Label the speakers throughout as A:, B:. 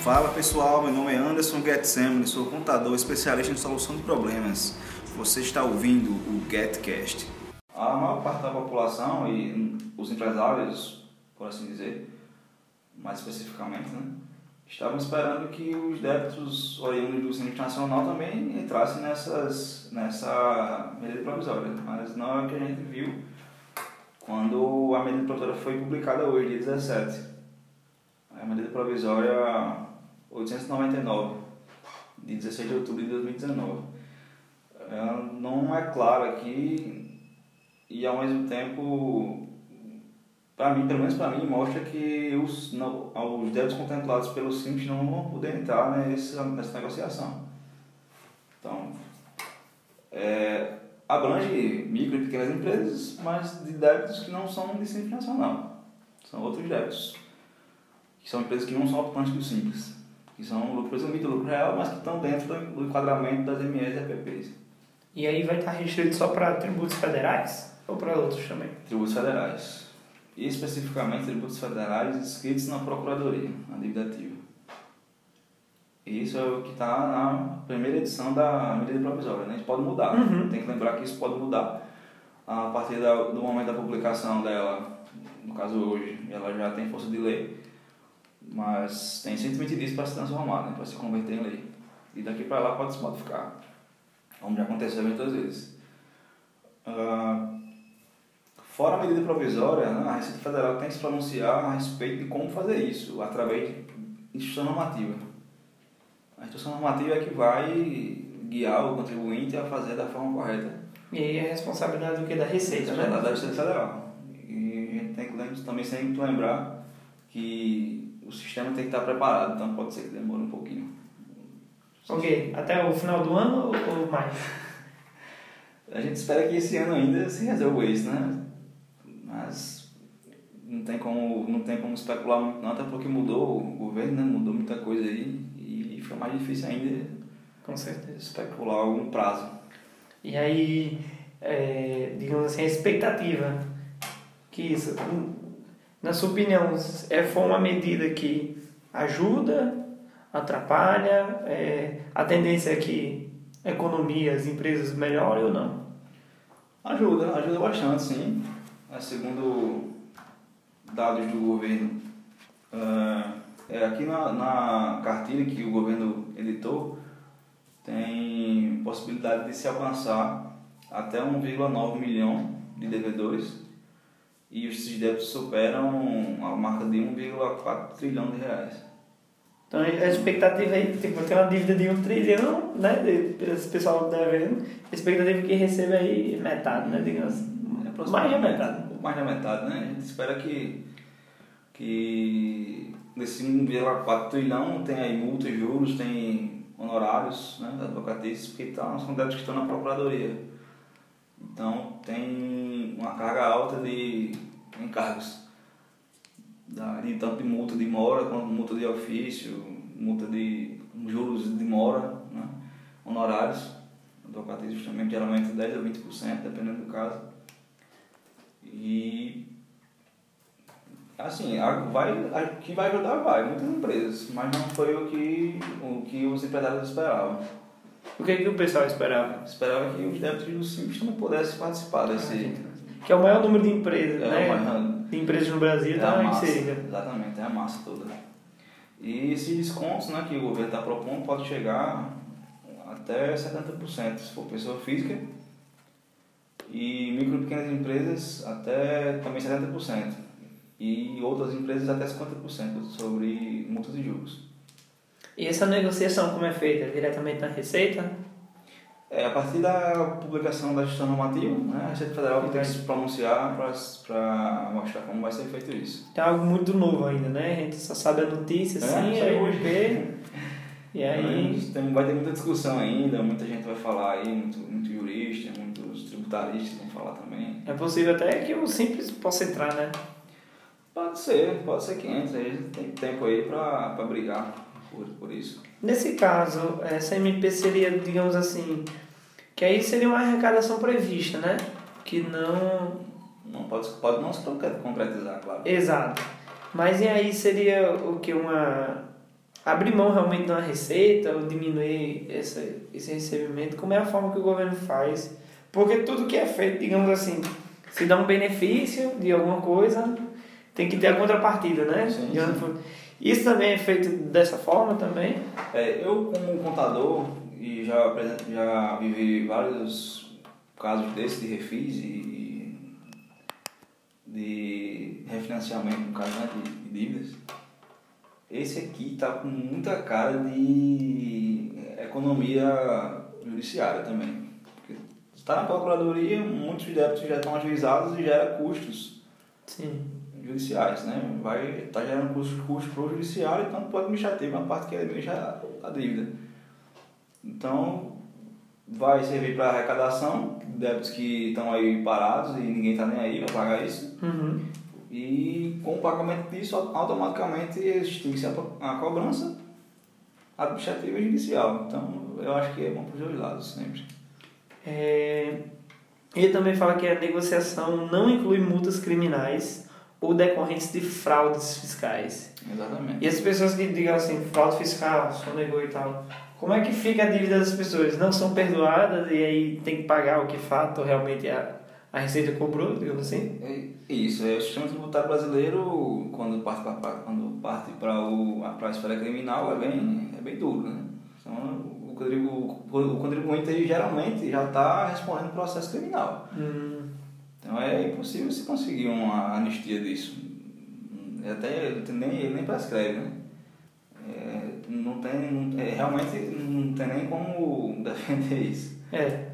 A: Fala pessoal, meu nome é Anderson Getsemane, sou contador especialista em solução de problemas. Você está ouvindo o GetCast. A maior parte da população e os empresários, por assim dizer, mais especificamente, né, estavam esperando que os débitos oriundos do Simples Nacional também entrassem nessas, nessa medida provisória, mas não é o que a gente viu a medida provisória foi publicada hoje, dia 17. A medida provisória 899, de 16 de outubro de 2019. Ela não é clara aqui e ao mesmo tempo, para mim, pelo menos para mim, mostra que os, não, os débitos contemplados pelo Simples não vão poder entrar nessa, nessa negociação. Então, é, abrange micro e pequenas empresas, mas de débitos que não são de Simples Nacional. São outros débitos, que são empresas que não são ocupantes do Simples que são lucro presumido, lucro real, mas que estão dentro do enquadramento das MEs e EPPs.
B: E aí vai estar restrito só para tributos federais ou para outros também?
A: Tributos federais. E especificamente tributos federais inscritos na Procuradoria, na dívida ativa. Isso é o que está na primeira edição da medida provisória. Né? Isso pode mudar.
B: Uhum.
A: Tem que lembrar que isso pode mudar. A partir da, do momento da publicação dela, no caso hoje, ela já tem força de lei mas tem 120 dias para se transformar, né, para se converter em lei. E daqui para lá pode se modificar, como já aconteceu muitas vezes. Uh, fora a medida provisória, né, a Receita Federal tem que se pronunciar a respeito de como fazer isso, através de instituição normativa. A instituição normativa é que vai guiar o contribuinte a fazer da forma correta.
B: E aí é responsabilidade do que? Da Receita, né?
A: Da Receita Federal. E a gente tem que também sempre lembrar que o sistema tem que estar preparado, então pode ser que demore um pouquinho.
B: Ok, até o final do ano ou mais?
A: A gente espera que esse ano ainda se resolva isso, né? Mas não tem como, não tem como especular muito não, até porque mudou o governo, né? mudou muita coisa aí fica mais difícil ainda
B: com certeza
A: especular algum prazo.
B: E aí, é, digamos assim, a expectativa que isso na sua opinião, é, foi uma medida que ajuda, atrapalha? É, a tendência é que a economia, as empresas melhorem ou não?
A: Ajuda, ajuda bastante, sim. É, segundo dados do governo, é, aqui na, na cartilha que o governo editou, tem possibilidade de se alcançar até 1,9 milhão de devedores e esses débitos superam a marca de 1,4 trilhão de reais.
B: Então a expectativa aí, tipo, tem uma dívida de 1 trilhão, né, esse pessoal devendo, a expectativa é que receba aí metade, né, digamos. É mais da metade.
A: Mais da metade, né, a gente espera que, que nesse 1,4 trilhão tem aí multas, juros, tem honorários, né, advocatícios, porque tá, são débitos que estão na procuradoria. Então tem uma carga alta de encargos, de tanto de multa de mora quanto multa de ofício, multa de juros de mora, né? honorários, advocatício justamente geralmente 10 a 20%, dependendo do caso. E assim, vai, que vai ajudar vai, muitas empresas, mas não foi o que, o que os empresários esperavam.
B: O que, é que o pessoal esperava?
A: Esperava que os débitos do Simples também pudessem participar desse.
B: Que é o maior número de empresas,
A: é
B: né?
A: Maior...
B: De empresas no Brasil,
A: é
B: tá
A: Exatamente, é a massa toda. E esses descontos né, que o governo está propondo pode chegar até 70%, se for pessoa física. E micro e pequenas empresas até também 70%. E outras empresas até 50% sobre multas e juros.
B: E essa negociação como é feita? Diretamente na Receita?
A: É, a partir da publicação da gestão normativa, né, a Receita Federal tem que se pronunciar para mostrar como vai ser feito isso.
B: Tem algo muito novo ainda, né? A gente só sabe a notícia, assim, é, aí hoje. E aí...
A: Tem, vai ter muita discussão ainda, muita gente vai falar aí, muito, muito jurista, muitos tributaristas vão falar também.
B: É possível até que o Simples possa entrar, né?
A: Pode ser, pode ser que entre, a gente tem tempo aí para brigar por, por isso.
B: Nesse caso, essa MP seria, digamos assim, que aí seria uma arrecadação prevista, né? Que não
A: não pode, pode não se concretizar, claro.
B: Exato. Mas e aí seria o que? Uma. abrir mão realmente de uma receita ou diminuir essa, esse recebimento? Como é a forma que o governo faz? Porque tudo que é feito, digamos assim, se dá um benefício de alguma coisa, tem que ter a contrapartida, né?
A: Sim, sim.
B: Isso também é feito dessa forma também?
A: É, eu como contador e já, já vivi vários casos desses de refis e de refinanciamento, no caso né, de, de dívidas. Esse aqui está com muita cara de economia judiciária também. Porque está na procuradoria, muitos débitos já estão ajuizados e gera custos
B: Sim.
A: judiciais, né? Vai estar tá gerando custos, custos para o judiciário e tanto para o administrativo, uma parte que é já a dívida. Então, vai servir para arrecadação, débitos que estão aí parados e ninguém está nem aí para pagar isso.
B: Uhum.
A: E com o pagamento disso, automaticamente extingue-se a, a cobrança administrativa e judicial. Então, eu acho que é bom para os dois lados sempre.
B: É... Ele também fala que a negociação não inclui multas criminais ou decorrentes de fraudes fiscais.
A: Exatamente.
B: E as pessoas que digam assim, fraude fiscal, sonegou e tal, como é que fica a dívida das pessoas? Não são perdoadas e aí tem que pagar o que fato realmente a, a Receita cobrou, digamos assim?
A: É isso, é, o sistema tributário brasileiro, quando parte para quando parte para a esfera criminal, é bem, é bem duro, né? Então, contribu, o contribuinte geralmente já está respondendo processo criminal.
B: Hum.
A: Então é impossível se conseguir uma anistia disso. Até nem, ele nem prescreve, né? É, não tem, não, é, realmente não tem nem como defender isso.
B: É.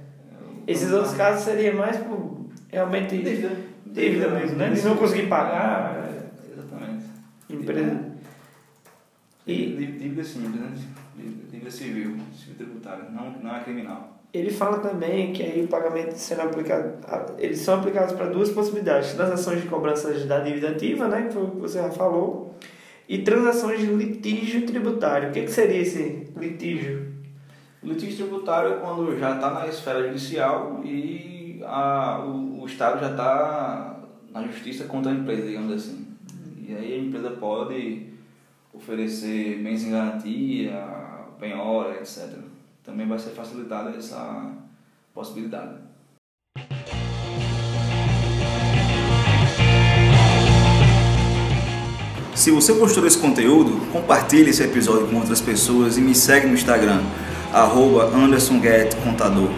B: Esses outros casos seria mais por realmente dívida, dívida mesmo, né? De não conseguir pagar.
A: É, exatamente.
B: Empresa.
A: E dívida simples, né? Dívida civil, civil tributária, não, não é criminal.
B: Ele fala também que aí o pagamento sendo aplicado, eles são aplicados para duas possibilidades: transações de cobranças da dívida ativa, né, que foi o que você já falou, e transações de litígio tributário. O que, que seria esse litígio?
A: O litígio tributário é quando já está na esfera judicial e a, o, o Estado já está na justiça contra a empresa, digamos assim. E aí a empresa pode oferecer bens em garantia, penhora, etc. Também vai ser facilitada essa possibilidade. Se você gostou desse conteúdo, compartilhe esse episódio com outras pessoas e me segue no Instagram, arroba Contador.